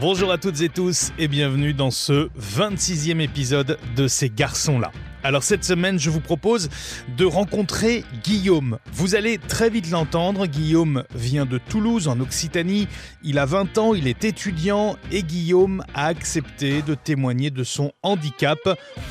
Bonjour à toutes et tous et bienvenue dans ce 26e épisode de Ces garçons-là. Alors cette semaine, je vous propose de rencontrer Guillaume. Vous allez très vite l'entendre, Guillaume vient de Toulouse en Occitanie, il a 20 ans, il est étudiant et Guillaume a accepté de témoigner de son handicap,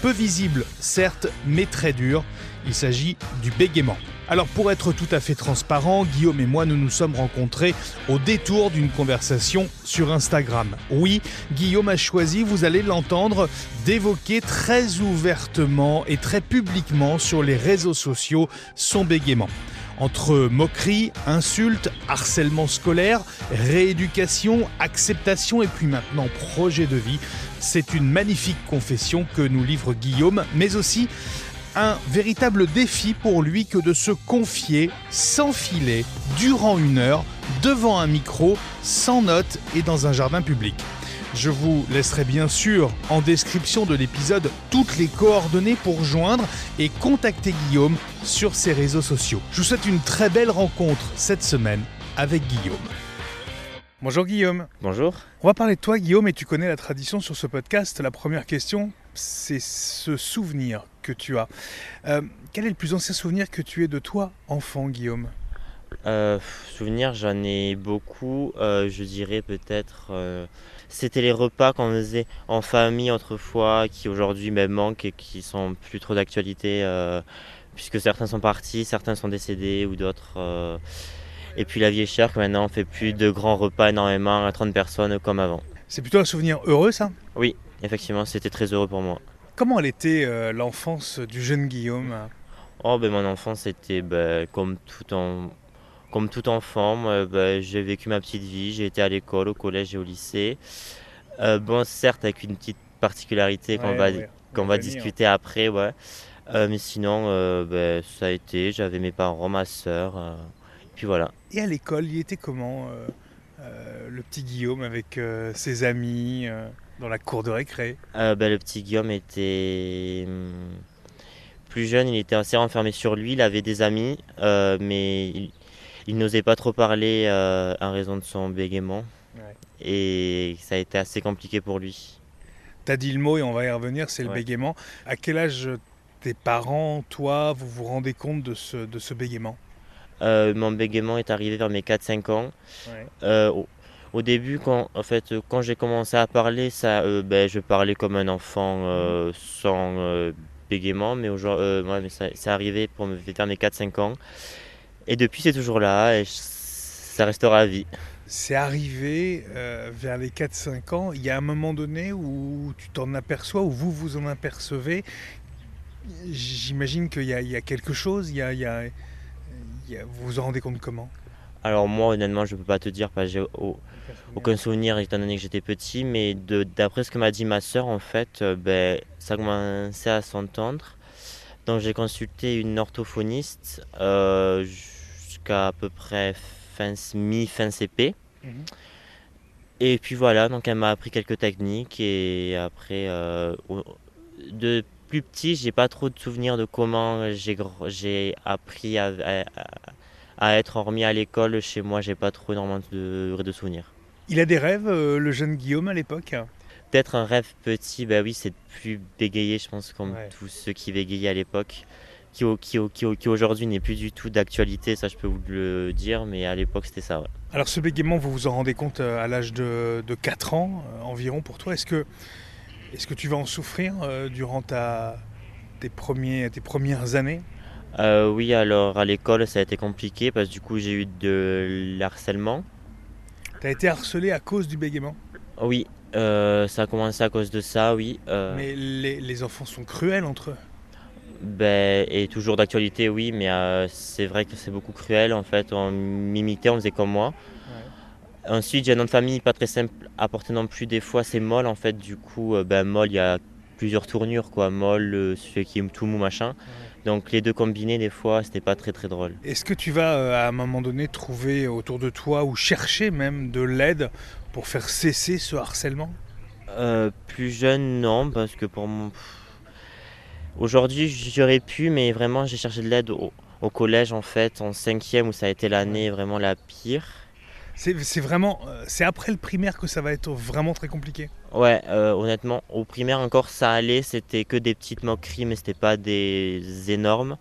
peu visible certes, mais très dur. Il s'agit du bégaiement. Alors pour être tout à fait transparent, Guillaume et moi nous nous sommes rencontrés au détour d'une conversation sur Instagram. Oui, Guillaume a choisi, vous allez l'entendre, d'évoquer très ouvertement et très publiquement sur les réseaux sociaux son bégaiement. Entre moqueries, insultes, harcèlement scolaire, rééducation, acceptation et puis maintenant projet de vie, c'est une magnifique confession que nous livre Guillaume, mais aussi un véritable défi pour lui que de se confier sans filet durant une heure devant un micro, sans notes et dans un jardin public. Je vous laisserai bien sûr en description de l'épisode toutes les coordonnées pour joindre et contacter Guillaume sur ses réseaux sociaux. Je vous souhaite une très belle rencontre cette semaine avec Guillaume. Bonjour Guillaume. Bonjour. On va parler de toi Guillaume et tu connais la tradition sur ce podcast. La première question, c'est ce souvenir que tu as. Euh, quel est le plus ancien souvenir que tu aies de toi, enfant, Guillaume? Euh, Souvenir, j'en ai beaucoup. Euh, je dirais peut-être. C'était les repas qu'on faisait en famille autrefois, qui aujourd'hui me manquent et qui sont plus trop d'actualité, puisque certains sont partis, certains sont décédés ou d'autres. et puis la vie est chère, que maintenant on fait plus de grands repas énormément à 30 personnes comme avant. C'est plutôt un souvenir heureux, ça? Oui, effectivement, c'était très heureux pour moi. Comment elle était euh, l'enfance du jeune Guillaume? Oh ben mon enfance était ben, comme tout en comme tout enfant, ben, j'ai vécu ma petite vie, j'ai été à l'école, au collège et au lycée. Euh, bon, certes avec une petite particularité qu'on va, qu'on va discuter après, ouais. Euh, mais sinon, ben, ça a été, j'avais mes parents, ma soeur, puis voilà. Et à l'école, il était comment le petit Guillaume avec ses amis dans la cour de récré euh, ben, Le petit Guillaume était hum, plus jeune, il était assez renfermé sur lui, il avait des amis, euh, mais il, n'osait pas trop parler euh, en raison de son bégaiement. Et ça a été assez compliqué pour lui. Tu as dit le mot et on va y revenir, c'est le bégaiement. À quel âge tes parents, toi, vous vous rendez compte de ce, de ce bégaiement? Mon bégaiement est arrivé vers mes 4-5 ans. Au début, quand, en fait, quand j'ai commencé à parler, ça, euh, ben, je parlais comme un enfant euh, sans euh, bégaiement, mais, ouais, mais ça, c'est arrivé pour me faire mes 4-5 ans. Et depuis, c'est toujours là et ça restera à vie. C'est arrivé vers les 4-5 ans. Il y a un moment donné où tu t'en aperçois, où vous vous en apercevez. J'imagine qu'il y, y, a quelque chose. Il y a, il y a, vous vous en rendez compte comment? Alors moi honnêtement je peux pas te dire parce que j'ai aucun souvenir étant donné que j'étais petit, mais d'après ce que m'a dit ma soeur en fait, euh, ben, ça commençait à s'entendre. Donc j'ai consulté une orthophoniste euh, jusqu'à à peu près fin, mi-fin CP. Mhm. Et puis voilà, donc elle m'a appris quelques techniques et après, euh, de plus petit, j'ai pas trop de souvenirs de comment j'ai appris à, à être remis à l'école, chez moi, j'ai pas trop énormément de, de souvenirs. Il a des rêves, euh, le jeune Guillaume, à l'époque Peut-être un rêve petit, bah oui, c'est de plus bégayer, je pense, comme tous ceux qui bégayaient à l'époque, qui, qui, qui, aujourd'hui n'est plus du tout d'actualité, ça je peux vous le dire, mais à l'époque c'était ça. Alors ce bégaiement, vous vous en rendez compte euh, à l'âge de, de, 4 ans euh, environ pour toi? Est-ce que, est que tu vas en souffrir durant ta, tes, premiers, tes premières années? Euh, oui, alors à l'école, ça a été compliqué parce que du coup, j'ai eu de harcèlement. Tu as été harcelé à cause du bégaiement Oui, euh, ça a commencé à cause de ça, oui. Euh. Mais les, enfants sont cruels entre eux ben, Et toujours d'actualité, oui, mais c'est vrai que c'est beaucoup cruel. En fait, on m'imitait, on faisait comme moi. Ensuite, j'ai un nom de famille pas très simple à porter non plus. Des fois, c'est molle en fait. Du coup, ben, molle, il y a plusieurs tournures, quoi. Molle, celui qui est tout mou, machin. Donc les deux combinés, des fois, c'était pas très très drôle. Est-ce que tu vas euh, à un moment donné trouver autour de toi ou chercher même de l'aide pour faire cesser ce harcèlement? Euh, Plus jeune, non, parce que pour mon. Aujourd'hui, j'aurais pu, mais vraiment, j'ai cherché de l'aide au, collège en fait, en cinquième où ça a été l'année vraiment la pire. C'est vraiment, euh, c'est après le primaire que ça va être vraiment très compliqué? Ouais, euh, honnêtement, au primaire encore ça allait, c'était que des petites moqueries, mais c'était pas des énormes.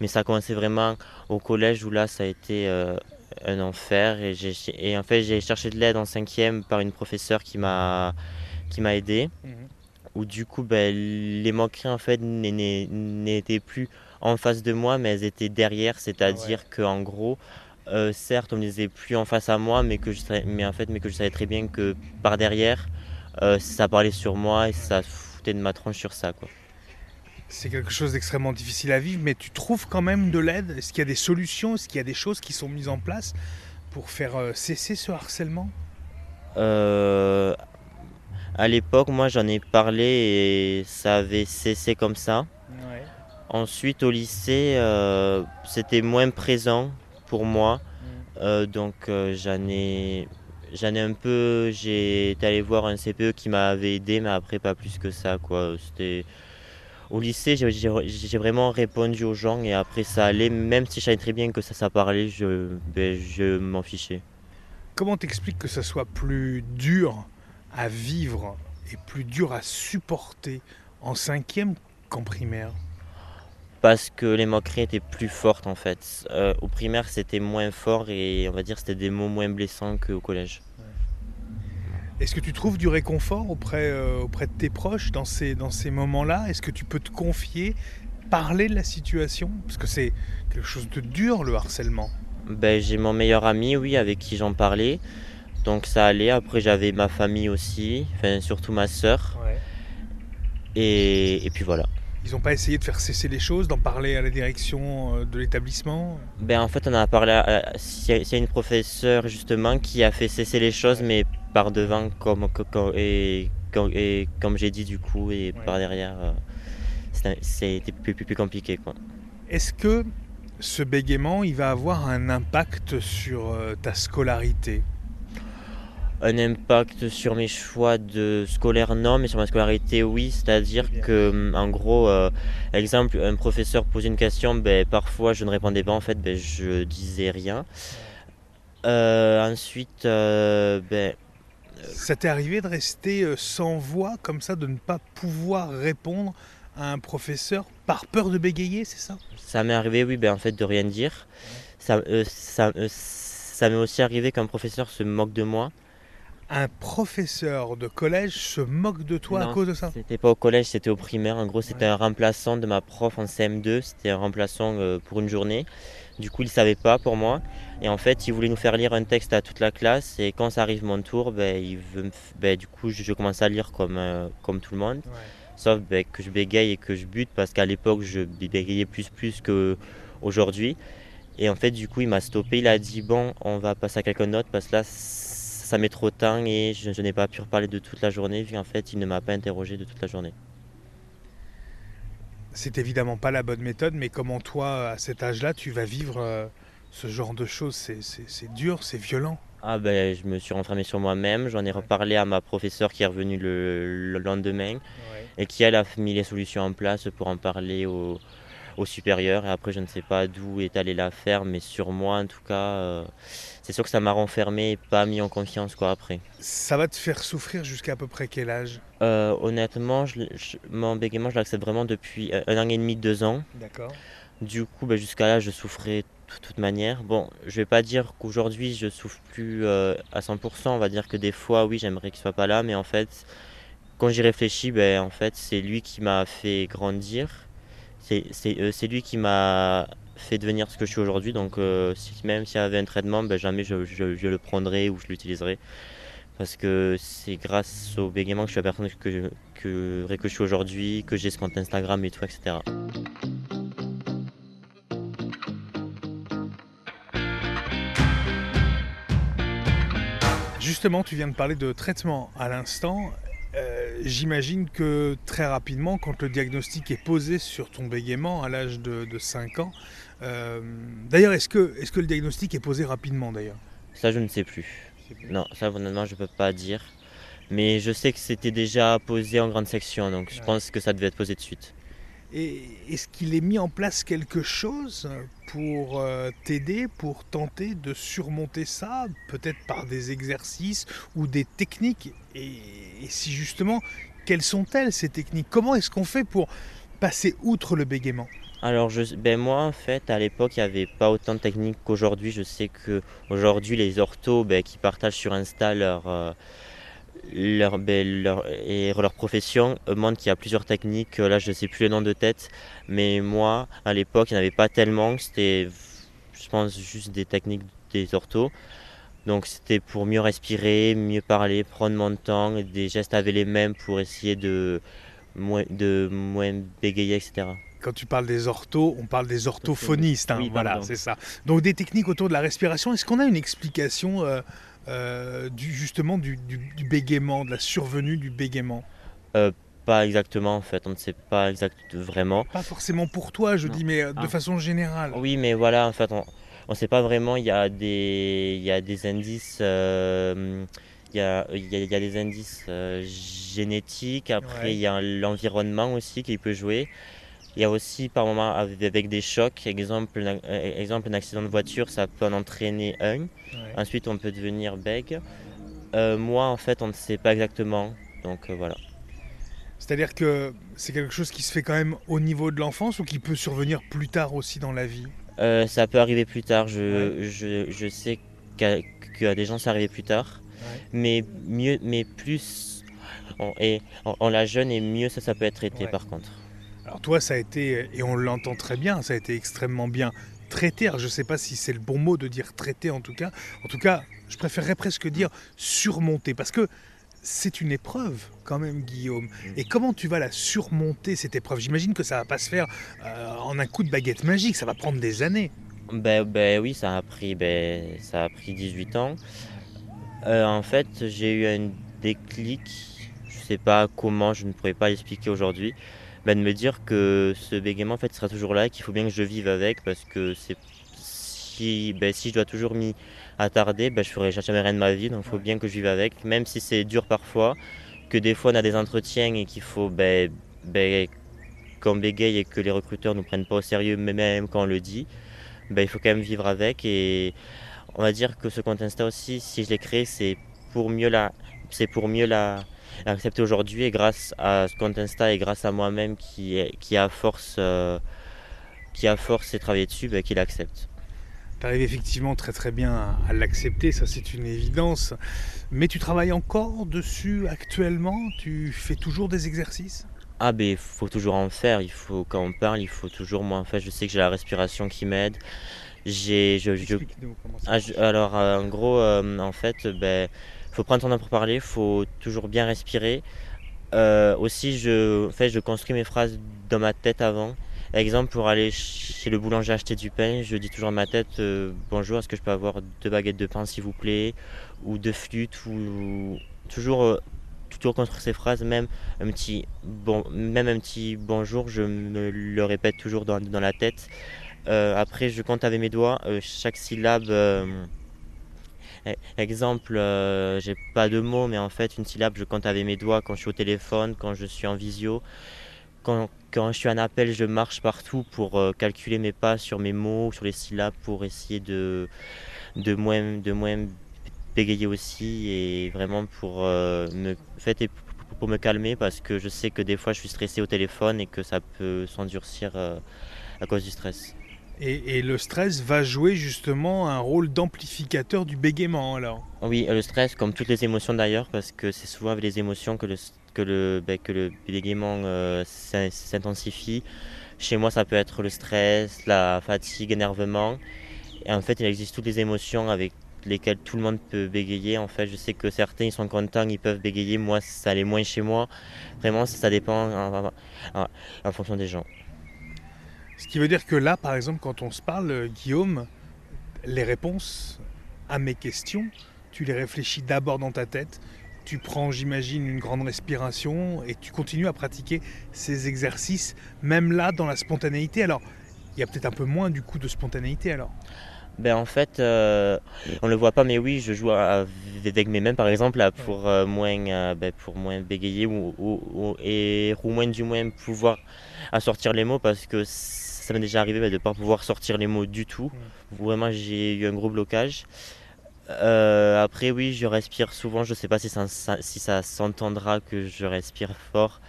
Mais ça a commencé vraiment au collège où là ça a été euh, un enfer et, et en fait j'ai cherché de l'aide en cinquième par une professeure qui m'a qui m'a aidé. Mhm. Où du coup ben, les moqueries en fait n'étaient plus en face de moi, mais elles étaient derrière, c'est-à-dire que qu'en gros euh, certes, on ne les plus en face à moi, mais, que je mais, en fait, mais que je savais très bien que par derrière, euh, ça parlait sur moi et ça foutait de ma tronche sur ça. Quoi. C'est quelque chose d'extrêmement difficile à vivre, mais tu trouves quand même de l'aide? Est-ce qu'il y a des solutions? Est-ce qu'il y a des choses qui sont mises en place pour faire euh, cesser ce harcèlement? À l'époque, moi j'en ai parlé et ça avait cessé comme ça. Ensuite, au lycée, c'était moins présent pour moi. Mm. Euh, donc euh, j'en ai, j'en ai un peu. J'ai allé voir un CPE qui m'avait aidé, mais après pas plus que ça. Quoi. C'était au lycée, j'ai vraiment répondu aux gens et après ça allait, même si je savais très bien que ça, ça parlait, je, ben, je m'en fichais. Comment t'expliques que ça soit plus dur à vivre et plus dur à supporter en cinquième qu'en primaire? Parce que les moqueries étaient plus fortes en fait. Euh, au primaire, c'était moins fort et on va dire c'était des mots moins blessants qu'au collège. Est-ce que tu trouves du réconfort auprès, euh, auprès de tes proches dans ces, dans ces moments-là? Est-ce que tu peux te confier, parler de la situation? Parce que c'est quelque chose de dur le harcèlement. Ben, j'ai mon meilleur ami, oui, avec qui j'en parlais. Donc ça allait. Après, j'avais ma famille aussi, enfin, surtout ma soeur. Et, et puis voilà. Ils n'ont pas essayé de faire cesser les choses, d'en parler à la direction euh, de l'établissement? Ben, En fait, on a parlé à, y a une professeure justement qui a fait cesser les choses, mais par devant, comme, et, et comme j'ai dit du coup, et par derrière, euh, c'était plus, plus, plus, compliqué. Est-ce que ce bégaiement, il va avoir un impact sur euh, ta scolarité? Un impact sur mes choix de scolaire non mais sur ma scolarité oui. C'est à dire que hum, en gros euh, exemple un professeur pose une question ben, parfois je ne répondais pas en fait ben, je disais rien. Euh, ensuite euh, ben, ça t'est arrivé de rester sans voix comme ça de ne pas pouvoir répondre à un professeur par peur de bégayer c'est ça? Ça m'est arrivé oui ben en fait de rien dire. Ça, ça, ça m'est aussi arrivé qu'un professeur se moque de moi un professeur de collège se moque de toi à cause de ça C'était pas au collège, c'était au primaire. En gros, c'était un remplaçant de ma prof en CM2. C'était un remplaçant euh, pour une journée. Du coup, il savait pas pour moi. Et en fait, il voulait nous faire lire un texte à toute la classe. Et quand ça arrive mon tour, ben, il veut ben, du coup, je, commence à lire comme, euh, comme tout le monde. Sauf ben, que je bégaye et que je bute parce qu'à l'époque, je bégayais plus plus qu'aujourd'hui. Et en fait, du coup, il m'a stoppé. Il a dit Bon, on va passer à quelqu'un d'autre parce que là, ça met trop de temps et je, n'ai pas pu reparler de toute la journée vu qu'en fait il ne m'a pas interrogé de toute la journée. C'est évidemment pas la bonne méthode, mais comment toi, à cet âge-là, tu vas vivre euh, ce genre de choses? C'est dur, c'est violent. Ah ben, je me suis renfermé sur moi-même, j'en ai reparlé à ma professeure qui est revenue le, lendemain et qui elle a mis les solutions en place pour en parler au, au supérieur. Et après, je ne sais pas d'où est allée l'affaire, mais sur moi, en tout cas, euh, c'est sûr que ça m'a renfermé et pas mis en confiance quoi après. Ça va te faire souffrir jusqu'à à peu près quel âge? Euh, Honnêtement, je, mon bégaiement, je l'accepte vraiment depuis un an et demi, deux ans. D'accord. Du coup, ben, jusqu'à là, je souffrais de toute manière. Bon, je vais pas dire qu'aujourd'hui, je souffre plus euh, à 100%. On va dire que des fois, oui, j'aimerais qu'il soit pas là, mais en fait, quand j'y réfléchis, ben, en fait, c'est lui qui m'a fait grandir euh, c'est lui qui m'a fait devenir ce que je suis aujourd'hui. Donc euh, même s'il y avait un traitement, ben, jamais je, le prendrais ou je l'utiliserais. Parce que c'est grâce au bégaiement que je suis la personne que, que, que je suis aujourd'hui, que j'ai ce compte Instagram et tout, etc. Justement, tu viens de parler de traitement à l'instant. Euh, j'imagine que très rapidement, quand le diagnostic est posé sur ton bégaiement à l'âge de, 5 ans, euh, d'ailleurs, est-ce que, est que le diagnostic est posé rapidement d'ailleurs? Ça, je ne sais plus. Non, ça, honnêtement, je ne peux pas dire. Mais je sais que c'était déjà posé en grande section, donc je pense que ça devait être posé de suite. Est-ce qu'il est mis en place quelque chose pour euh, t'aider, pour tenter de surmonter ça, peut-être par des exercices ou des techniques? Et, si justement, quelles sont-elles ces techniques? Comment est-ce qu'on fait pour passer outre le bégaiement? Alors ben moi en fait à l'époque il n'y avait pas autant de techniques qu'aujourd'hui. Je sais que aujourd'hui les orthos ben, qui partagent sur Insta leur, euh, leur, ben, leur, et leur profession montrent qu'il y a plusieurs techniques. Là, je ne sais plus le nom de tête, mais moi, à l'époque, il n'y en avait pas tellement. C'était, je pense, juste des techniques des orthos. Donc, c'était pour mieux respirer, mieux parler, prendre mon temps, des gestes avec les mêmes pour essayer de moins, de moins bégayer, etc quand tu parles des orthos, on parle des orthophonistes. Hein, voilà, c'est ça. Donc des techniques autour de la respiration. Est-ce qu'on a une explication euh, euh, du, justement du, bégaiement, de la survenue du bégaiement euh, Pas exactement en fait, on ne sait pas exactement vraiment. Pas forcément pour toi, je dis, mais euh, de ah. façon générale. Oui, mais voilà, en fait, on ne sait pas vraiment, il y a des, il y a des indices. il y, a, il, y a, des indices génétiques, après il y a l'environnement aussi qui peut jouer. Il y a aussi par moment avec des chocs, exemple, exemple un accident de voiture, ça peut en entraîner un. Ensuite, on peut devenir bègue. Euh, moi, en fait, on ne sait pas exactement. Donc euh, voilà. C'est-à-dire que c'est quelque chose qui se fait quand même au niveau de l'enfance ou qui peut survenir plus tard aussi dans la vie? Euh, Ça peut arriver plus tard. Je, je, je sais qu'à des gens, ça arrive plus tard. Mais, mieux, mais plus on, on, la jeune et mieux ça, ça peut être traité par contre. Alors toi, ça a été, et on l'entend très bien, ça a été extrêmement bien traité. je ne sais pas si c'est le bon mot de dire traité en tout cas. En tout cas, je préférerais presque dire surmonter, parce que c'est une épreuve quand même, Guillaume. Mm. Et comment tu vas la surmonter, cette épreuve? J'imagine que ça va pas se faire euh, en un coup de baguette magique, ça va prendre des années. Ben, ben oui, ça a pris, ben, ça a pris 18 ans. Euh, en fait, j'ai eu un déclic, je ne sais pas comment, je ne pourrais pas l'expliquer aujourd'hui. Bah, de me dire que ce bégaiement en fait sera toujours là, qu'il faut bien que je vive avec parce que c'est si, ben, si je dois toujours m'y attarder, ben, je ferai jamais rien de ma vie, donc il faut bien que je vive avec, même si c'est dur parfois, que des fois on a des entretiens et qu'il faut ben, ben, qu'on bégaye et que les recruteurs ne nous prennent pas au sérieux, même quand on le dit, il faut quand même vivre avec. Et on va dire que ce compte Insta aussi, si je l'ai créé, c'est pour mieux la, c'est pour mieux la, accepté aujourd'hui et grâce à ce compte Insta et grâce à moi-même qui, qui a force euh, qui a force et travaillé dessus, bah, qu'il accepte. Tu arrives effectivement très très bien à l'accepter, ça c'est une évidence. Mais tu travailles encore dessus actuellement? Tu fais toujours des exercices? Ah ben il faut toujours en faire, il faut quand on parle, il faut toujours moi en fait je sais que j'ai la respiration qui m'aide. J'ai je, ah, alors en gros euh, en fait ben faut prendre son temps pour parler, faut toujours bien respirer. Euh, aussi, je, je construis mes phrases dans ma tête avant. Exemple, pour aller chez le boulanger acheter du pain, je dis toujours dans ma tête euh, Bonjour, est-ce que je peux avoir deux baguettes de pain s'il vous plaît? Ou deux flûtes ou toujours, euh, toujours construire ces phrases, même un petit, bon, même un petit bonjour, je me le répète toujours dans, la tête. après, je compte avec mes doigts chaque syllabe exemple, euh, j'ai pas de mots, mais en fait, une syllabe, je compte avec mes doigts quand je suis au téléphone, quand je suis en visio. Quand, je suis en appel, je marche partout pour euh, calculer mes pas sur mes mots, sur les syllabes, pour essayer de, moins, bégayer aussi et vraiment pour, euh, me, fait, pour me calmer parce que je sais que des fois je suis stressé au téléphone et que ça peut s'endurcir à cause du stress. Et, le stress va jouer justement un rôle d'amplificateur du bégaiement alors Oui, le stress, comme toutes les émotions d'ailleurs, parce que c'est souvent avec les émotions que le, que le, ben, que le bégaiement euh, s'intensifie. Chez moi, ça peut être le stress, la fatigue, l'énervement. En fait, il existe toutes les émotions avec lesquelles tout le monde peut bégayer. En fait, je sais que certains ils sont contents, ils peuvent bégayer. Moi, ça allait moins chez moi. Vraiment, ça dépend en fonction des gens. Ce qui veut dire que là, par exemple, quand on se parle, euh, Guillaume, les réponses à mes questions, tu les réfléchis d'abord dans ta tête, tu prends, j'imagine, une grande respiration et tu continues à pratiquer ces exercices, même là, dans la spontanéité. Alors, il y a peut-être un peu moins du coup de spontanéité alors Ben en fait, euh, on le voit pas, mais oui, je joue avec mes mains par exemple pour euh, moins, euh, ben, pour moins bégayer ou, ou, et ou moins du moins pouvoir assortir les mots parce que ça m'est déjà arrivé ben, de ne pas pouvoir sortir les mots du tout. Vraiment, j'ai eu un gros blocage. après, oui, je respire souvent. Je sais pas si ça, si ça s'entendra que je respire fort.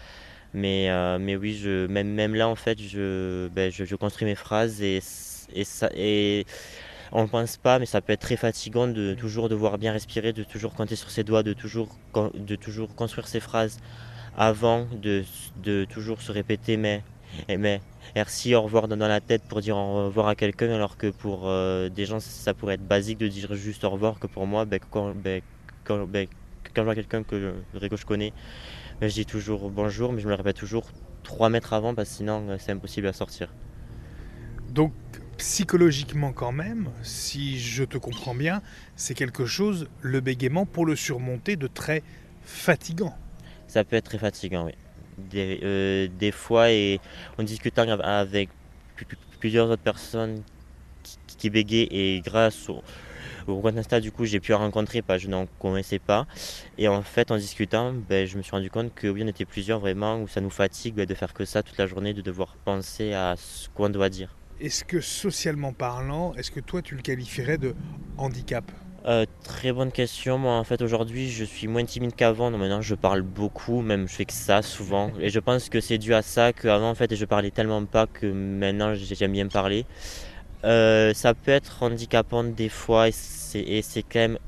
Mais, mais oui, je, même, même là, en fait, je, ben, je, je construis mes phrases et, et, ça, et on ne pense pas, mais ça peut être très fatigant de toujours devoir bien respirer, de toujours compter sur ses doigts, de toujours, de toujours construire ses phrases avant, de, de toujours se répéter mais, mais, merci, au revoir dans la tête pour dire au revoir à quelqu'un, alors que pour euh, des gens, ça pourrait être basique de dire juste au revoir, que pour moi, ben, quand, ben, quand, ben, quand, je vois quelqu'un que, que je connais, ben, je dis toujours bonjour, mais je me le répète toujours 3 mètres avant, parce que sinon, euh, c'est impossible à sortir. Donc, psychologiquement quand même, si je te comprends bien, c'est quelque chose, le bégaiement, pour le surmonter, de très fatigant. Ça peut être très fatigant, oui. Des, euh, des fois, et en discutant avec plusieurs autres personnes qui, qui bégayent, et grâce au, au Insta, du coup, j'ai pu rencontrer, pas, je n'en connaissais pas. Et en fait, en discutant, ben, je me suis rendu compte que oui, on était plusieurs vraiment, où ça nous fatigue ben, de faire que ça toute la journée, de devoir penser à ce qu'on doit dire. Est-ce que socialement parlant, est-ce que toi tu le qualifierais de handicap? Euh, très bonne question. Moi, en fait, aujourd'hui, je suis moins timide qu'avant. Donc maintenant, je parle beaucoup, même je fais que ça souvent. Et je pense que c'est dû à ça qu'avant, en fait, je parlais tellement pas que maintenant, j'aime bien parler. Euh, ça peut être handicapant des fois, et c'est quand même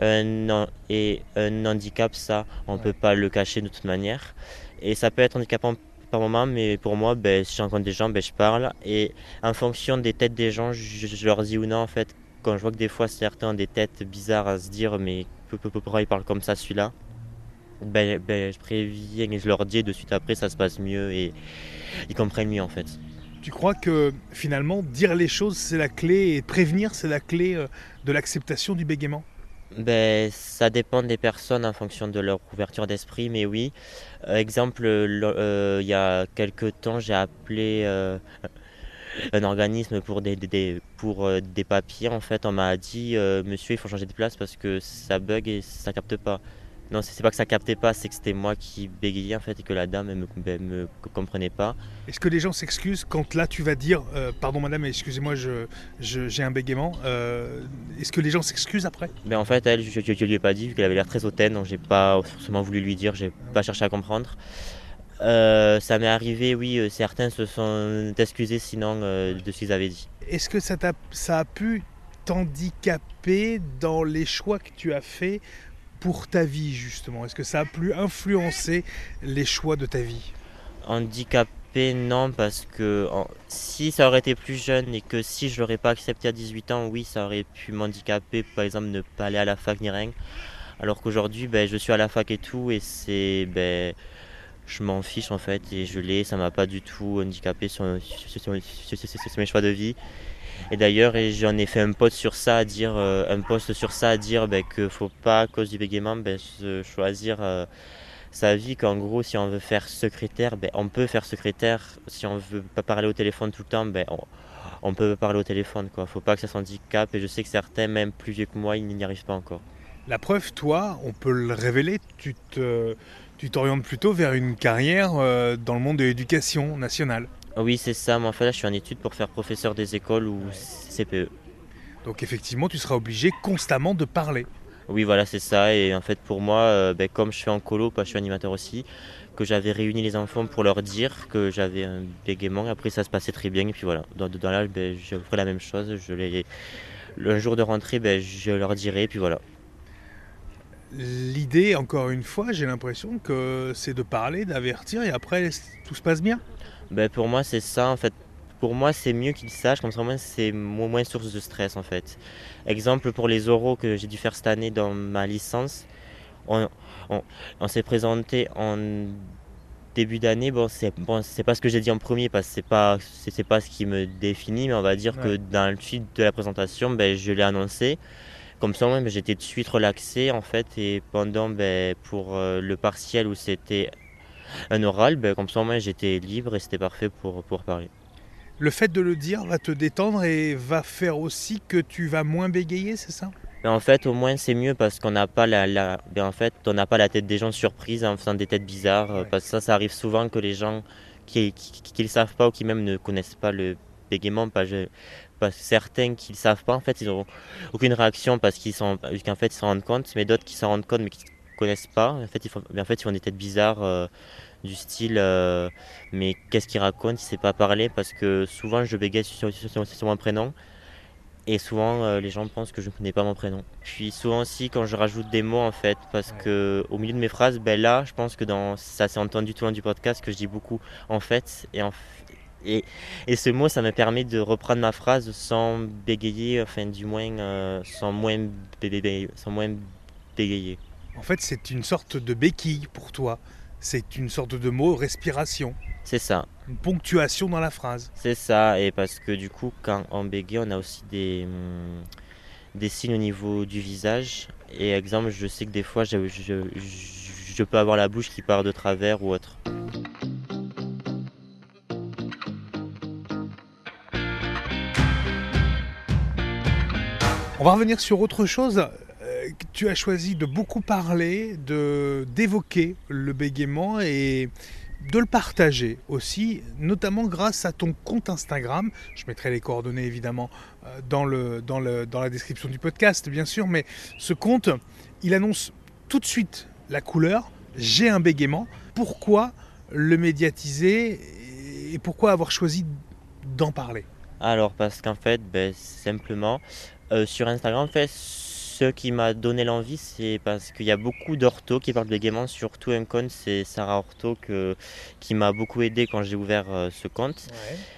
un, et un handicap, ça, on ne peut pas le cacher de toute manière. Et ça peut être handicapant par moment, mais pour moi, ben, si j'encontre des gens, ben, je parle. Et en fonction des têtes des gens, je, leur dis ou non, en fait, quand je vois que des fois certains ont des têtes bizarres à se dire, mais pourquoi ils parlent comme ça celui-là? Ben, ben, je préviens et je leur dis, de suite après, ça se passe mieux et ils comprennent mieux en fait. Tu crois que finalement, dire les choses, c'est la clé et prévenir, c'est la clé euh, de l'acceptation du bégaiement? Ben, ça dépend des personnes en fonction de leur ouverture d'esprit, mais oui. Euh, exemple, euh, il y a quelques temps, j'ai appelé euh, un organisme pour des, des pour des papiers. En fait, on m'a dit, monsieur, il faut changer de place parce que ça bug et ça capte pas. Non, c'est pas que ça captait pas, c'est que c'était moi qui bégayais en fait et que la dame ne me, ben, me, comprenait pas. Est-ce que les gens s'excusent quand là tu vas dire euh, pardon madame, excusez-moi, j'ai je, un bégaiement euh, Est-ce que les gens s'excusent après? Ben, En fait, elle, je, ne lui ai pas dit vu qu'elle avait l'air très hautaine, donc j'ai pas forcément voulu lui dire, j'ai pas cherché à comprendre. Euh, ça m'est arrivé, oui, certains se sont excusés sinon de ce qu'ils avaient dit. Est-ce que ça, a, ça a pu t'handicaper dans les choix que tu as faits pour ta vie justement? Est-ce que ça a pu influencer les choix de ta vie? Handicapé, non, parce que si ça aurait été plus jeune et que si je l'aurais pas accepté à 18 ans, oui, ça aurait pu m'handicaper, par exemple ne pas aller à la fac ni rien. Alors qu'aujourd'hui, ben, je suis à la fac et tout, et c'est... Ben, je m'en fiche en fait, et je l'ai, ça m'a pas du tout handicapé sur, mes choix de vie. Et d'ailleurs, j'en ai fait un post sur ça à dire, euh, un post sur ça à dire ben, qu'il ne faut pas, à cause du bégaiement, ben, choisir euh, sa vie. Qu'en gros, si on veut faire secrétaire, ben, on peut faire secrétaire. Si on veut pas parler au téléphone tout le temps, on, peut parler au téléphone. Ne faut pas que ça s'handicape. Et je sais que certains, même plus vieux que moi, ils n'y arrivent pas encore. La preuve, toi, on peut le révéler, tu te, tu t'orientes plutôt vers une carrière euh, dans le monde de l'éducation nationale. Oui, c'est ça. Mais en fait, là, je suis en études pour faire professeur des écoles ou CPE. Donc, effectivement, tu seras obligé constamment de parler. Oui, voilà, c'est ça. Et en fait, pour moi, euh, ben, comme je suis en colo, je suis animateur aussi, que j'avais réuni les enfants pour leur dire que j'avais un bégaiement. Après, ça se passait très bien. Et puis voilà, dans, dans l'âge, ben, je ferai la même chose. Je les... Le jour de rentrée, ben, je leur dirai. Et puis voilà. L'idée, encore une fois, j'ai l'impression que c'est de parler, d'avertir et après tout se passe bien. Ben, pour moi, c'est ça en fait. Pour moi, c'est mieux qu'ils sachent, comme ça, c'est moins source de stress en fait. Exemple pour les oraux que j'ai dû faire cette année dans ma licence, on, s'est présenté en début d'année. Bon, c'est bon, pas ce que j'ai dit en premier parce que c'est pas c'est pas ce qui me définit, mais on va dire que dans le suite de la présentation, ben, je l'ai annoncé. Comme ça, ben, j'étais de suite relaxé en fait et pendant ben, pour euh, le partiel où c'était un oral, ben, comme ça, j'étais libre et c'était parfait pour, pour parler. Le fait de le dire va te détendre et va faire aussi que tu vas moins bégayer, c'est ça? Mais en fait, au moins, c'est mieux parce qu'on n'a pas la, la... Ben, en fait, on n'a pas la tête des gens surprises en faisant des têtes bizarres. Parce que ça, ça arrive souvent que les gens qui ne le savent pas ou qui même ne connaissent pas le bégaiement, pas, parce que certains qui ne le savent pas, en fait, ils n'ont aucune réaction parce qu'ils sont, qu'en fait, ils s'en rendent compte, mais d'autres qui s'en rendent compte mais qui ne connaissent pas, en fait, ils font, en fait, ils font des têtes bizarres. Euh, du style euh, mais qu'est-ce qu'il raconte, il sait pas parler parce que souvent je bégaye sur, sur, mon prénom et souvent euh, les gens pensent que je ne connais pas mon prénom. Puis souvent aussi quand je rajoute des mots en fait parce que au milieu de mes phrases, ben là je pense que dans ça s'est entendu tout au long du podcast que je dis beaucoup en fait et en et, et, ce mot, ça me permet de reprendre ma phrase sans bégayer, enfin du moins euh, sans, moins bégayer, sans moins bégayer. En fait, c'est une sorte de béquille pour toi. C'est une sorte de mot respiration. C'est ça. Une ponctuation dans la phrase. C'est ça, et parce que du coup, quand on bégaye, on a aussi des, hum, des signes au niveau du visage. Et exemple, je sais que des fois, je, je, je peux avoir la bouche qui part de travers ou autre. On va revenir sur autre chose tu as choisi de beaucoup parler, de d'évoquer le bégaiement et de le partager aussi, notamment grâce à ton compte Instagram. Je mettrai les coordonnées évidemment euh, dans, le, dans, le, dans la description du podcast, bien sûr, mais ce compte, il annonce tout de suite la couleur. J'ai un bégaiement. Pourquoi le médiatiser et pourquoi avoir choisi d'en parler? Alors, parce qu'en fait, ben, simplement, euh, sur Instagram, en fait, ce qui m'a donné l'envie, c'est parce qu'il y a beaucoup d'orthos qui parlent de gaiement, surtout un compte, c'est Sarah Ortho que, qui m'a beaucoup aidé quand j'ai ouvert euh, ce compte.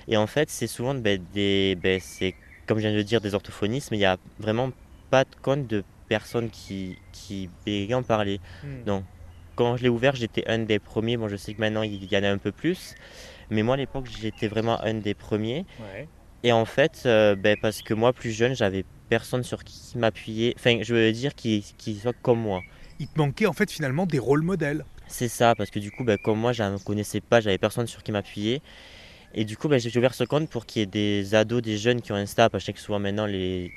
Et en fait, c'est souvent ben, des. Ben, c'est comme je viens de le dire, des orthophonistes, mais il n'y a vraiment pas de compte de personnes qui, qui en parler. Hmm. Donc, quand je l'ai ouvert, j'étais un des premiers. Bon, je sais que maintenant, il y en a un peu plus. Mais moi, à l'époque, j'étais vraiment un des premiers. Et en fait, euh, ben, parce que moi, plus jeune, j'avais personne sur qui m'appuyer. Enfin, je veux dire qui, qui soit comme moi. Il te manquait en fait finalement des rôles modèles. C'est ça, parce que du coup, ben, comme moi, je ne connaissais pas, j'avais personne sur qui m'appuyer. Et du coup, ben, j'ai ouvert ce compte pour qu'il y ait des ados, des jeunes qui ont Insta, parce que souvent maintenant, les...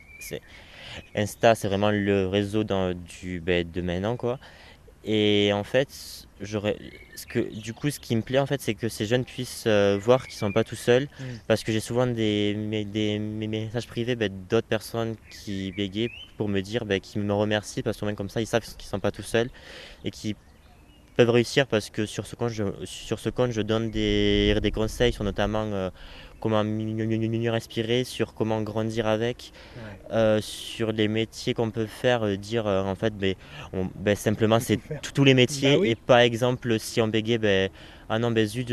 Insta, c'est vraiment le réseau dans, du, ben, de maintenant, quoi. Et en fait, j'aurais ce que du coup ce qui me plaît en fait c'est que ces jeunes puissent euh, voir qu'ils sont pas tout seuls mm. parce que j'ai souvent des, des, messages privés ben, d'autres personnes qui bégayent pour me dire ben, qui me remercient parce que même comme ça ils savent qu'ils sont pas tout seuls et qui peuvent réussir parce que sur ce compte je, sur ce compte je donne des, des conseils sur notamment euh, comment mieux respirer, sur comment grandir avec, euh, sur les métiers qu'on peut faire, euh, dire euh, en fait, ben, ben simplement c'est tous les métiers bah et pas exemple si on bégait, ben, ah non, ben zut,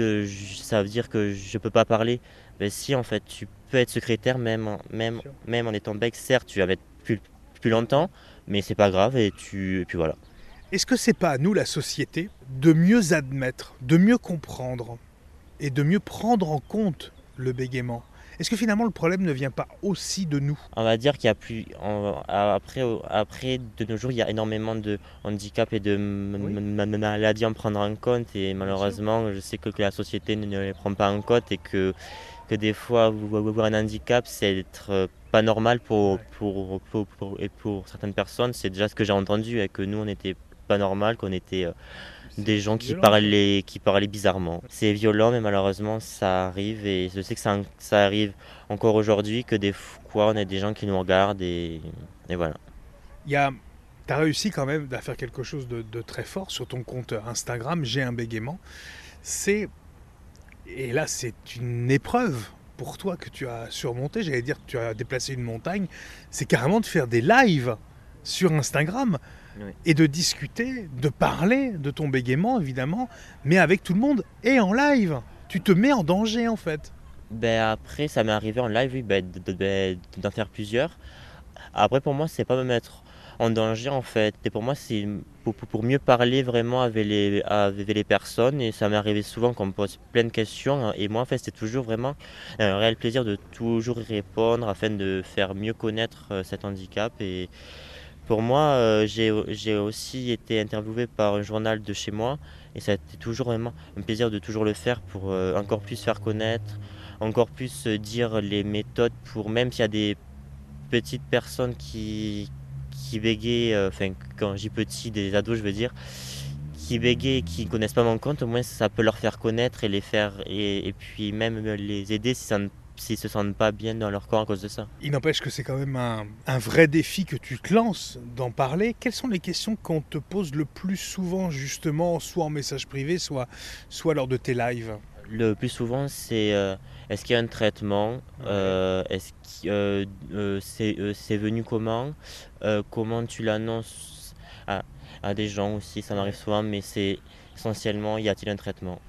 ça veut dire que je peux pas parler. Ben si en fait, tu peux être secrétaire même, même, même en étant bec, certes, tu vas être plus, plus longtemps, mais c'est pas grave et, tu, et puis voilà. Est-ce que c'est pas à nous, la société, de mieux admettre, de mieux comprendre et de mieux prendre en compte le bégaiement est-ce que finalement le problème ne vient pas aussi de nous? On va dire qu'il y a plus. après, après, de nos jours, il y a énormément de handicaps et de maladies à prendre en compte. Et malheureusement, je sais que, la société ne les prend pas en compte et que, que des fois, avoir un handicap, c'est être pas normal pour, pour, pour, et pour certaines personnes. C'est déjà ce que j'ai entendu et que nous, on n'était pas normal, qu'on était. Euh, des gens qui parlaient, qui parlaient bizarrement. C'est violent, mais malheureusement, ça arrive. Et je sais que ça, ça arrive encore aujourd'hui, que des fois, on a des gens qui nous regardent et, et voilà. Il y a, tu as réussi quand même à faire quelque chose de, de très fort sur ton compte Instagram, J'ai un bégaiement. C'est, et là, c'est une épreuve pour toi que tu as surmonté. J'allais dire que tu as déplacé une montagne. C'est carrément de faire des lives sur Instagram et de discuter, de parler de ton bégaiement évidemment, mais avec tout le monde et en live. Tu te mets en danger en fait. Ben après, ça m'est arrivé en live, oui, ben, d'en faire plusieurs. Après, pour moi, c'est pas me mettre en danger en fait. Et pour moi, c'est pour, mieux parler vraiment avec les, personnes. Et ça m'est arrivé souvent qu'on me pose plein de questions. Et moi, en fait, c'était toujours vraiment un réel plaisir de toujours y répondre afin de faire mieux connaître euh, cet handicap. Et, pour moi, euh, j'ai aussi été interviewé par un journal de chez moi et ça a été toujours vraiment un plaisir de toujours le faire pour euh, encore plus faire connaître, encore plus dire les méthodes pour même s'il y a des petites personnes qui, qui euh, enfin quand j'ai petit, des ados je veux dire, qui bégayent et qui ne connaissent pas mon compte, au moins ça peut leur faire connaître et les faire et, et puis même les aider si ça ne s'ils se sentent pas bien dans leur corps à cause de ça. Il n'empêche que c'est quand même un, un, vrai défi que tu te lances d'en parler. Quelles sont les questions qu'on te pose le plus souvent justement, soit en message privé, soit, soit lors de tes lives? Le plus souvent c'est euh, est-ce qu'il y a un traitement? Euh, Est-ce que euh, c'est venu comment? Comment tu l'annonces à, à, des gens aussi? Ça m'arrive souvent, mais c'est essentiellement y a-t-il un traitement?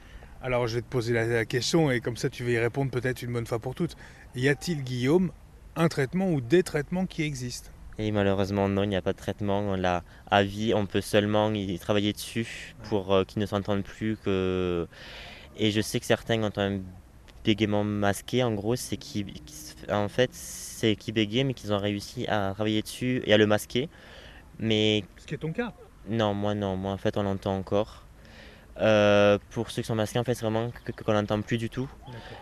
Alors je vais te poser la, question et comme ça tu vas y répondre peut-être une bonne fois pour toutes. Y a-t-il, Guillaume, un traitement ou des traitements qui existent? Et malheureusement non, il n'y a pas de traitement. On l'a à vie, on peut seulement y travailler dessus pour euh, qu'ils ne s'entendent plus. Que... Et je sais que certains ont un bégaiement masqué, en gros, c'est qui, en fait, c'est qui bégayent, mais qu'ils ont réussi à travailler dessus et à le masquer. Mais... Ce qui est ton cas Non, moi non, moi en fait on l'entend encore. Euh, pour ceux qui sont masqués, en fait, c'est vraiment qu'on n'entend plus du tout.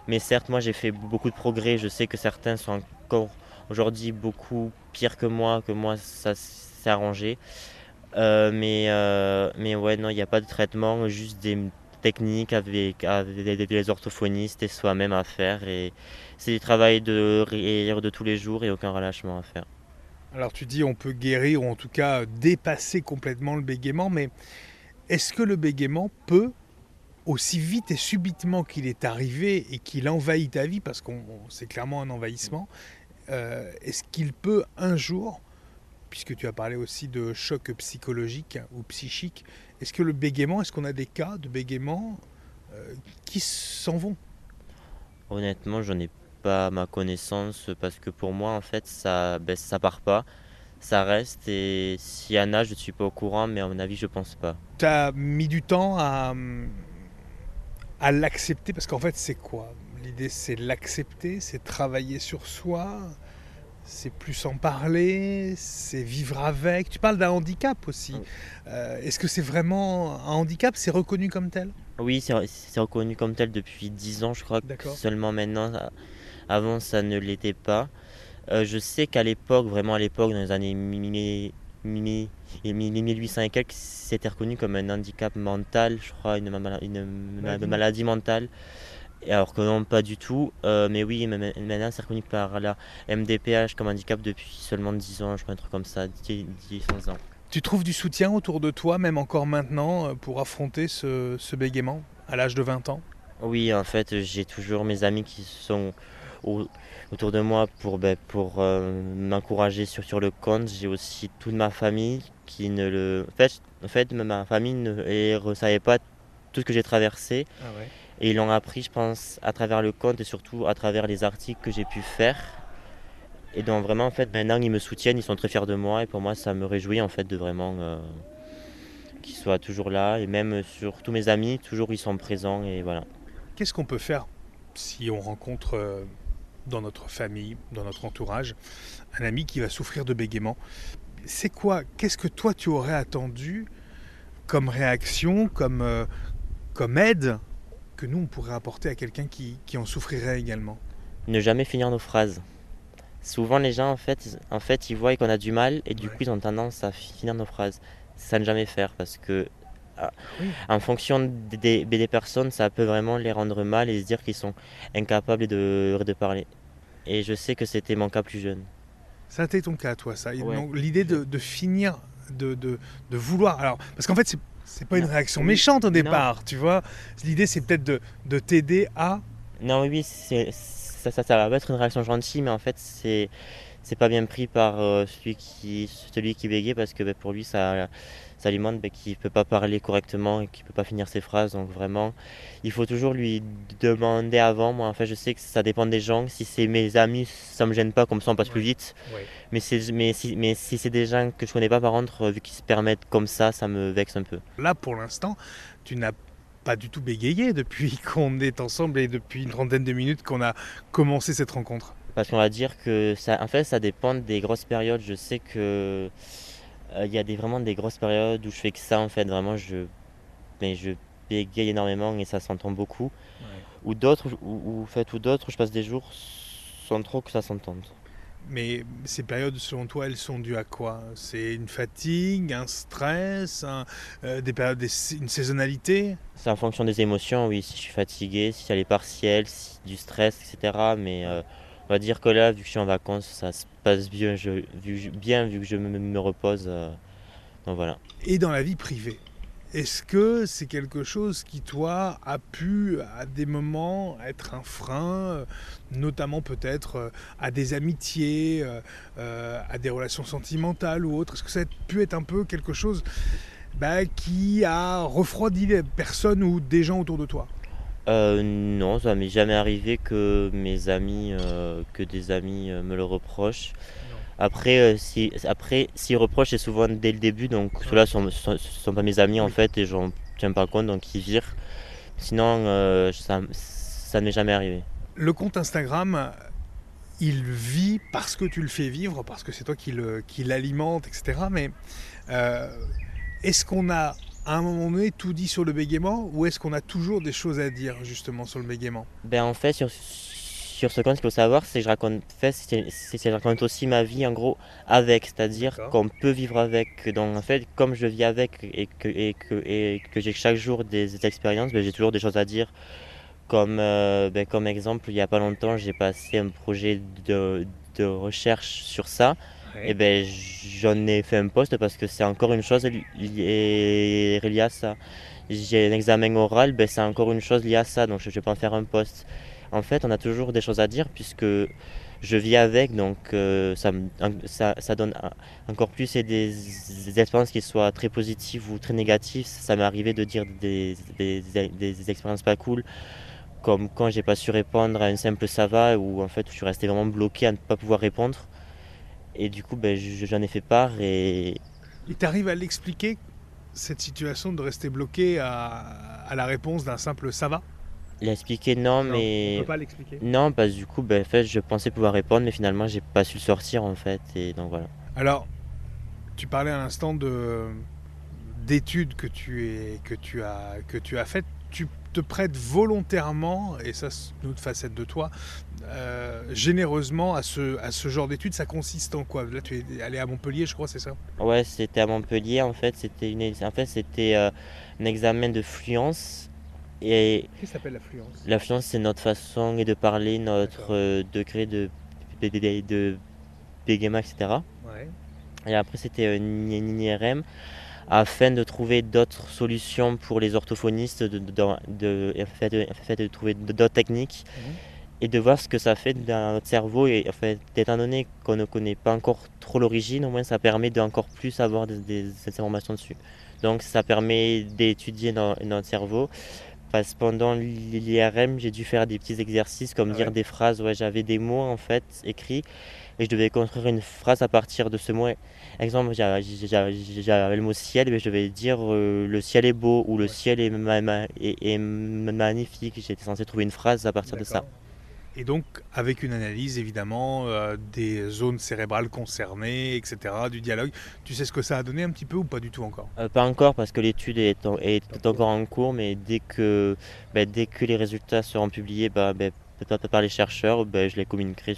Mais certes, moi, j'ai fait beaucoup de progrès. Je sais que certains sont encore aujourd'hui beaucoup pires que moi, que moi, ça s'est arrangé. Euh, mais, euh, mais ouais, non, il n'y a pas de traitement, juste des techniques avec, avec les orthophonistes et soi-même à faire. Et c'est du travail de rire de tous les jours et aucun relâchement à faire. Alors, tu dis on peut guérir ou en tout cas dépasser complètement le bégaiement, mais est-ce que le bégaiement peut, aussi vite et subitement qu'il est arrivé et qu'il envahit ta vie, parce que c'est clairement un envahissement, euh, est-ce qu'il peut un jour, puisque tu as parlé aussi de choc psychologique ou psychique, est-ce que le bégaiement, est-ce qu'on a des cas de bégaiement euh, qui s'en vont? Honnêtement, j'en ai pas ma connaissance parce que pour moi, en fait, ça, ben, ça part pas ça reste. Et s'il y en a, je ne suis pas au courant, mais à mon avis, je pense pas. Tu as mis du temps à, à l'accepter, parce qu'en fait, c'est quoi? L'idée, c'est l'accepter, c'est travailler sur soi, c'est plus en parler, c'est vivre avec. Tu parles d'un handicap aussi. Euh, Est-ce que c'est vraiment un handicap? C'est reconnu comme tel? Oui, c'est reconnu comme tel depuis 10 ans, je crois. Seulement maintenant, avant, ça ne l'était pas. Euh, je sais qu'à l'époque, vraiment à l'époque, dans les années 1800 et quelques, c'était reconnu comme un handicap mental, je crois, une, une maladie mentale. Alors que non, pas du tout. Euh, mais oui, maintenant c'est reconnu par la MDPH comme handicap depuis seulement 10 ans, je crois, un truc comme ça, 10, 11 ans. Tu trouves du soutien autour de toi, même encore maintenant, euh, pour affronter ce, ce bégaiement à l'âge de 20 ans? Oui, en fait, j'ai toujours mes amis qui sont autour de moi pour, ben, pour euh, m'encourager sur, sur le compte. J'ai aussi toute ma famille qui ne le. En fait, en fait ma famille ne savait pas tout ce que j'ai traversé. Ah ouais. Et ils l'ont appris, je pense, à travers le compte et surtout à travers les articles que j'ai pu faire. Et donc vraiment, en fait, maintenant, ils me soutiennent, ils sont très fiers de moi. Et pour moi, ça me réjouit, en fait, de vraiment euh, qu'ils soient toujours là. Et même sur tous mes amis, toujours, ils sont présents. Et voilà. Qu'est-ce qu'on peut faire si on rencontre euh, dans notre famille, dans notre entourage, un ami qui va souffrir de bégaiement. C'est quoi Qu'est-ce que toi tu aurais attendu comme réaction, comme, euh, comme aide que nous on pourrait apporter à quelqu'un qui, qui, en souffrirait également? Ne jamais finir nos phrases. Souvent les gens en fait, en fait ils voient qu'on a du mal et du ouais. coup ils ont tendance à finir nos phrases. Ça ne jamais faire parce que. En fonction des, des, personnes, ça peut vraiment les rendre mal et se dire qu'ils sont incapables de, de parler. Et je sais que c'était mon cas plus jeune. Ça a été ton cas, toi, ça. Ouais. L'idée de, de, finir, de, de, de, vouloir. Alors, parce qu'en fait, c'est c'est pas non. une réaction méchante au départ, non. tu vois. L'idée, c'est peut-être de, de t'aider à. Non, oui, ça, ça, ça va être une réaction gentille, mais en fait, c'est c'est pas bien pris par euh, celui qui celui qui bégait parce que bah, pour lui ça ça lui montre bah, qu'il peut pas parler correctement et qu'il peut pas finir ses phrases donc vraiment il faut toujours lui demander avant moi en fait je sais que ça dépend des gens si c'est mes amis ça me gêne pas comme ça on passe ouais. plus vite ouais. mais si mais si c'est des gens que je connais pas par contre vu qu'ils se permettent comme ça ça me vexe un peu là pour l'instant tu n'as pas du tout bégayé depuis qu'on est ensemble et depuis une trentaine de minutes qu'on a commencé cette rencontre parce qu'on va dire que ça, en fait, ça dépend des grosses périodes. Je sais que il euh, y a des, vraiment des grosses périodes où je fais que ça. En fait, vraiment, je, mais je bégaye énormément et ça s'entend beaucoup. Ouais. ou d'autres, ou, ou, fait, ou d'autres, je passe des jours sans trop que ça s'entende. Mais ces périodes, selon toi, elles sont dues à quoi? C'est une fatigue, un stress, un, euh, des périodes, des- une saisonnalité? C'est en fonction des émotions, oui, si je suis fatigué, si les partiels, si du stress, etc. Mais euh, on va dire que là, vu que je suis en vacances, ça se passe bien, vu, que je me, repose. euh, donc voilà. Et dans la vie privée est-ce que c'est quelque chose qui, toi, a pu, à des moments, être un frein, euh, notamment peut-être euh, à des amitiés, à des relations sentimentales ou autres? Est-ce que ça a pu être un peu quelque chose bah, qui a refroidi les personnes ou des gens autour de toi? Euh, non, ça m'est jamais arrivé que mes amis, euh, que des amis euh, me le reprochent. Après, si, après, s'ils reprochent, c'est souvent dès le début, donc ceux-là sont, sont, sont pas mes amis en fait, et j'en tiens pas compte, donc ils virent. Sinon, ça, ça ne m'est jamais arrivé. Le compte Instagram, il vit parce que tu le fais vivre, parce que c'est toi qui le- qui l'alimente, etc. Mais est-ce qu'on a à un moment donné tout dit sur le bégaiement ou est-ce qu'on a toujours des choses à dire justement sur le bégaiement? Ben en fait, sur, sur ce compte, ce qu'il faut savoir, c'est que je raconte, fait, c'est- c'est- c'est- je raconte aussi ma vie en gros avec, c'est-à-dire D'accord. qu'on peut vivre avec. Donc en fait, comme je vis avec et que, et que, et que j'ai chaque jour des, des expériences, ben, j'ai toujours des choses à dire. Comme, euh, ben, comme exemple, il n'y a pas longtemps, j'ai passé un projet de, de recherche sur ça. Et ben j'en ai fait un post parce que c'est encore une chose li- liée, liée à ça. J'ai un examen oral, ben c'est encore une chose liée à ça, donc je ne vais pas en faire un post. En fait, on a toujours des choses à dire puisque je vis avec, donc euh, ça, ça, donne encore plus et des, expériences qui soient très positives ou très négatives. Ça m'est arrivé de dire des, des, expériences pas cool, comme quand j'ai pas su répondre à une simple ça va, où en fait je suis resté vraiment bloqué à ne pas pouvoir répondre. Et du coup, ben, je- j'en ai fait part et Et tu arrives à l'expliquer cette situation de rester bloqué à, à la réponse d'un simple ça va? L'expliquer non, Non, mais On peut pas l'expliquer. non, parce que du coup, ben, en fait, je pensais pouvoir répondre, mais finalement, j'ai pas su le sortir en fait, et donc voilà. Alors, tu parlais à l'instant de d'études que tu es que tu as que tu as faites. Tu te prêtes volontairement, et ça c'est une autre facette de toi, euh, généreusement à ce, à ce genre d'études. Ça consiste en quoi Là, tu es allé à Montpellier, je crois, c'est ça Ouais, c'était à Montpellier en fait, c'était une, en fait, c'était euh, un examen de fluence. Et Qu'est-ce que s'appelle la fluence la fluence, c'est notre façon de parler, notre euh, degré de, de, de, de bégaiement, etc. Ouais. Et après, c'était une une IRM afin de trouver d'autres solutions pour les orthophonistes, de, de, de, de- de- trouver d'autres techniques Mhm. et de voir ce que ça fait dans notre cerveau. Et en fait, étant donné qu'on ne connaît pas encore trop l'origine, au moins ça permet d'encore plus avoir des, informations dessus. Donc ça permet d'étudier notre cerveau. Parce que pendant l'IRM, j'ai dû faire des petits exercices comme Ah dire des phrases. Ouais, j'avais des mots en fait écrits et je devais construire une phrase à partir de ce mot. Exemple, j'a- j'a- j'avais le mot ciel, mais je devais dire euh, le ciel est beau ou le Ouais. ciel est, ma- ma- est- est magnifique. J'étais censé trouver une phrase à partir de ça. Et donc, avec une analyse évidemment euh, des zones cérébrales concernées, etc., du dialogue, tu sais ce que ça a donné un petit peu ou pas du tout encore? Euh, pas encore parce que l'étude est, en- est encore en cours, mais dès que, ben, dès que les résultats seront publiés bah, ben, par- les chercheurs, ben, je les communiquerai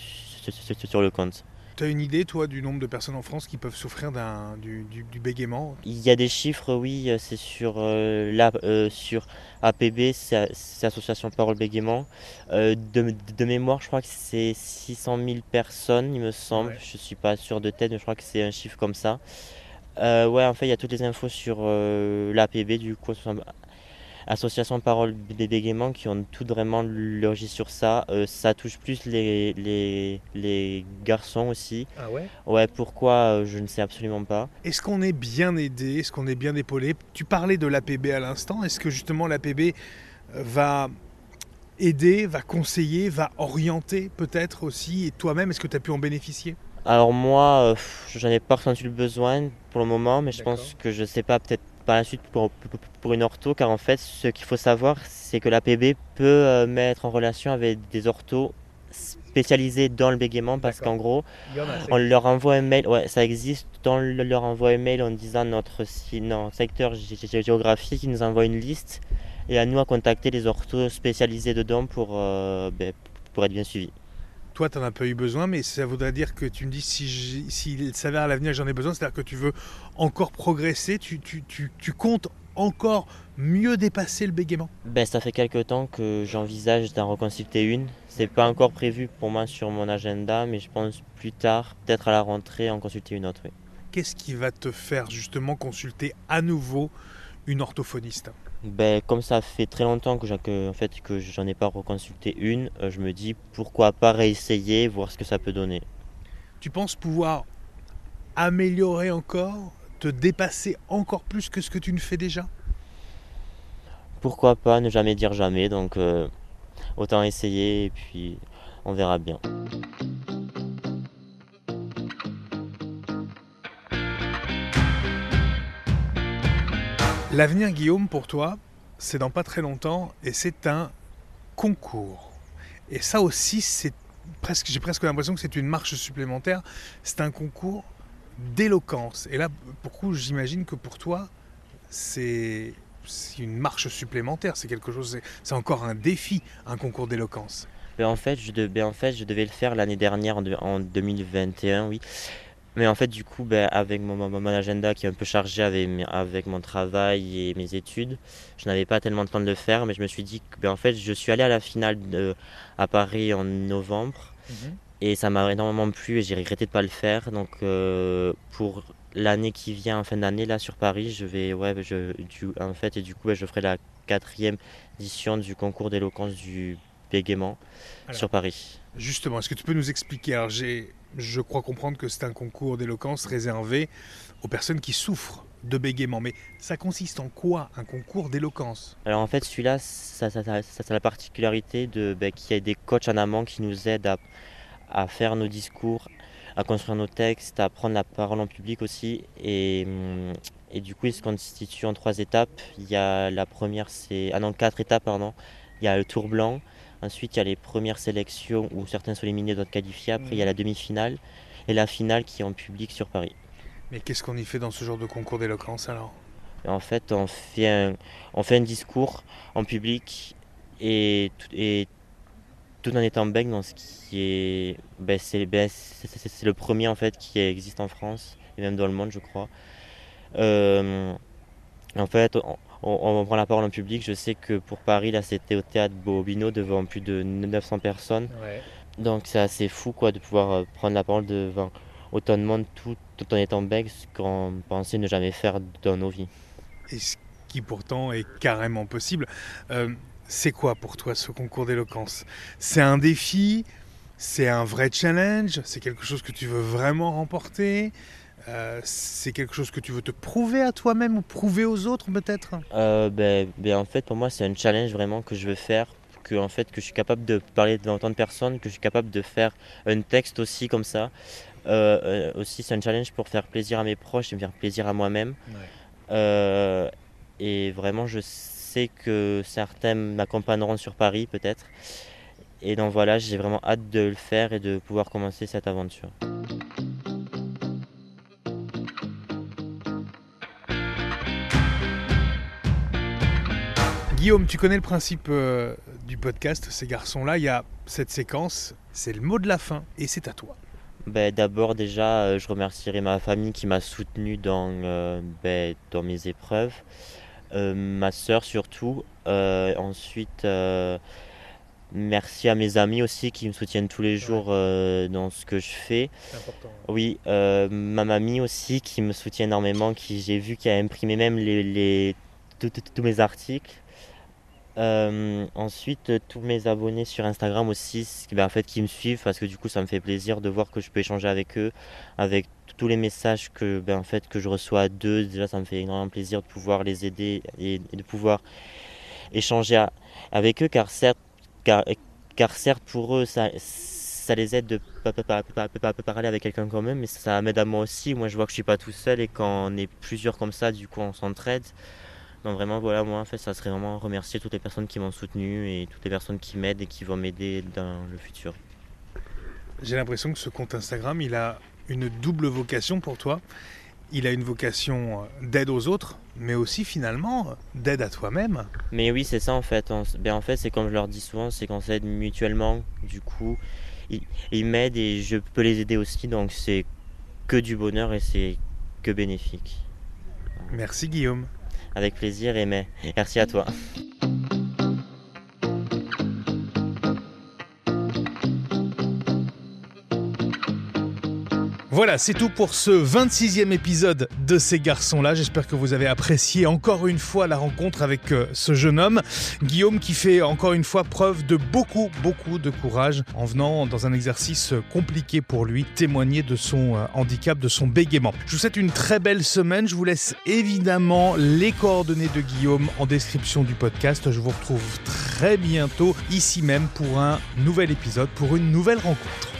sur, le compte. Tu as une idée, toi, du nombre de personnes en France qui peuvent souffrir d'un, du, du- du bégaiement? Il y a des chiffres, oui, euh, c'est sur, euh, la- euh, sur APB, c'est c'est Association Parole Bégaiement. Euh, de, de mémoire, je crois que c'est 600 000 personnes, il me semble. Ouais. Je suis pas sûr de tête, mais je crois que c'est un chiffre comme ça. Ouais, en fait, il y a toutes les infos sur l'APB, du coup, Association Parole des Bégaiements, qui ont tout vraiment logé sur ça. Euh, ça touche plus les, les, les garçons aussi. Ah ouais? Ouais, pourquoi euh, Je ne sais absolument pas. Est-ce qu'on est bien aidé? Est-ce qu'on est bien épaulé? Tu parlais de l'APB à l'instant. Est-ce que justement l'APB va aider, va conseiller, va orienter peut-être aussi? Et toi-même, est-ce que tu as pu en bénéficier? Alors moi, euh, j'en ai pas ressenti le besoin pour le moment, mais je pense que je sais pas, peut-être par la suite pour, une ortho, car en fait, ce qu'il faut savoir, c'est que l'APB peut euh, mettre en relation avec des orthos spécialisés dans le bégaiement, parce qu'en gros, on leur envoie un mail, ouais, ça existe, on le- leur envoie un mail en disant notre, secteur gé- gé- géographique, ils nous envoient une liste et à nous à contacter les orthos spécialisés dedans pour, euh, ben, pour être bien suivis. Toi, tu n'en as pas eu besoin, mais ça voudrait dire que tu me dis si s'il s'avère à l'avenir j'en ai besoin, c'est-à-dire que tu veux encore progresser, tu, tu, tu, tu comptes encore mieux dépasser le bégaiement? Ben, Ça fait quelques temps que j'envisage d'en reconsulter une. C'est pas encore prévu pour moi sur mon agenda, mais je pense plus tard, peut-être à la rentrée, en consulter une autre. Qu'est-ce qui va te faire justement consulter à nouveau une orthophoniste? Ben, comme ça fait très longtemps que, que en fait, que j'en ai pas reconsulté une, euh, je me dis pourquoi pas réessayer, voir ce que ça peut donner. Tu penses pouvoir améliorer encore, te dépasser encore plus que ce que tu ne fais déjà? Pourquoi pas ne jamais dire jamais, donc euh, autant essayer et puis on verra bien. L'avenir, Guillaume, pour toi, c'est dans pas très longtemps et c'est un concours. Et ça aussi, c'est presque, j'ai presque l'impression que c'est une marche supplémentaire. C'est un concours d'éloquence. Et là, pour j'imagine que pour toi, c'est une marche supplémentaire. C'est quelque chose, c'est encore un défi, un concours d'éloquence. Ben en, fait, je devais, en fait, je devais le faire l'année dernière, en 2021, oui. Mais en fait, du coup, ben, avec mon, mon, agenda qui est un peu chargé avec, avec mon travail et mes études, je n'avais pas tellement de temps de le faire, mais je me suis dit que ben, en fait, je suis allé à la finale de, à Paris en novembre mhm. et ça m'a énormément plu et j'ai regretté de ne pas le faire. Donc, euh, pour l'année qui vient, en fin d'année, là sur Paris, je vais, ouais, je, du, en fait, et du coup, ben, je ferai la quatrième édition du concours d'éloquence du bégaiement sur Paris. Justement, est-ce que tu peux nous expliquer? Alors, j'ai je crois comprendre que c'est un concours d'éloquence réservé aux personnes qui souffrent de bégaiement. Mais ça consiste en quoi un concours d'éloquence? Alors en fait celui-là, ça, a la particularité de ben, qu'il y a des coachs en amont qui nous aident à, faire nos discours, à construire nos textes, à prendre la parole en public aussi. Et, et du coup il se constitue en trois étapes. Il y a la première, c'est... Ah non, quatre étapes, pardon. Il y a le tour blanc, Ensuite, il y a les premières sélections où certains sont éliminés, d'autres qualifiés. Après, il y a la mhm. demi-finale et la finale qui est en public sur Paris. Mais qu'est-ce qu'on y fait dans ce genre de concours d'éloquence alors? En fait, on fait, un, on fait un discours en public et, et tout en étant bec dans ce qui est. Ben, ben, c'est le premier en fait qui existe en France et même dans le monde, je crois. Euh, en fait, on, prend la parole en public. Je sais que pour Paris, là, c'était au théâtre Bobino devant plus de 900 personnes. Donc c'est assez fou quoi, de pouvoir euh, prendre la parole devant autant de monde tout, en étant bec, ce qu'on pensait ne jamais faire dans nos vies. Et ce qui pourtant est carrément possible. Euh, c'est quoi pour toi ce concours d'éloquence? C'est un défi? C'est un vrai challenge? C'est quelque chose que tu veux vraiment remporter? Euh, c'est quelque chose que tu veux te prouver à toi-même ou prouver aux autres peut-être? Euh, ben, ben, En fait, pour moi, c'est un challenge vraiment que je veux faire. Que, en fait, que je suis capable de parler devant tant de personnes, que je suis capable de faire un texte aussi comme ça. Euh, aussi, c'est un challenge pour faire plaisir à mes proches et me faire plaisir à moi-même. et vraiment, je sais que certains m'accompagneront sur Paris peut-être. Et donc voilà, j'ai vraiment hâte de le faire et de pouvoir commencer cette aventure. Guillaume, tu connais le principe euh, du podcast, ces garçons-là. Il y a cette séquence, c'est le mot de la fin et c'est à toi. Ben, D'abord, déjà, euh, je remercierai ma famille qui m'a soutenu dans, euh, ben, dans mes épreuves. ma soeur surtout. ensuite, merci à mes amis aussi qui me soutiennent tous les jours dans ce que je fais. Important, Oui, ma mamie aussi qui me soutient énormément, qui j'ai vu qui a imprimé même les, les tous mes articles. Euh, ensuite, tous mes abonnés sur Instagram aussi, ben, en fait, qui me suivent parce que du coup, ça me fait plaisir de voir que je peux échanger avec eux, avec tous les messages que, ben, en fait, que je reçois à deux. Déjà, ça me fait énormément plaisir de pouvoir les aider et, de pouvoir échanger avec eux, car certes, car, car certes pour eux, ça, ça les aide de parler avec quelqu'un quand même, mais ça m'aide à moi aussi. Moi, je vois que je suis pas tout seul et quand on est plusieurs comme ça, du coup, on s'entraide. Donc vraiment, voilà, moi, en fait, ça serait vraiment remercier toutes les personnes qui m'ont soutenu et toutes les personnes qui m'aident et qui vont m'aider dans le futur. J'ai l'impression que ce compte Instagram, il a une double vocation pour toi. il a une vocation d'aide aux autres, mais aussi finalement d'aide à toi-même. Mais oui, c'est ça en fait. Ben, en fait, c'est comme je leur dis souvent, c'est qu'on s'aide mutuellement. Du coup, ils, m'aident et je peux les aider aussi. Donc c'est que du bonheur et c'est que bénéfique. Merci Guillaume. Avec plaisir et merci à toi. Voilà, c'est tout pour ce 26e épisode de ces garçons-là. J'espère que vous avez apprécié encore une fois la rencontre avec euh, ce jeune homme, Guillaume, qui fait encore une fois preuve de beaucoup, beaucoup de courage en venant dans un exercice compliqué pour lui, témoigner de son euh, handicap, de son bégaiement. Je vous souhaite une très belle semaine. Je vous laisse évidemment les coordonnées de Guillaume en description du podcast. Je vous retrouve très bientôt ici même pour un nouvel épisode, pour une nouvelle rencontre.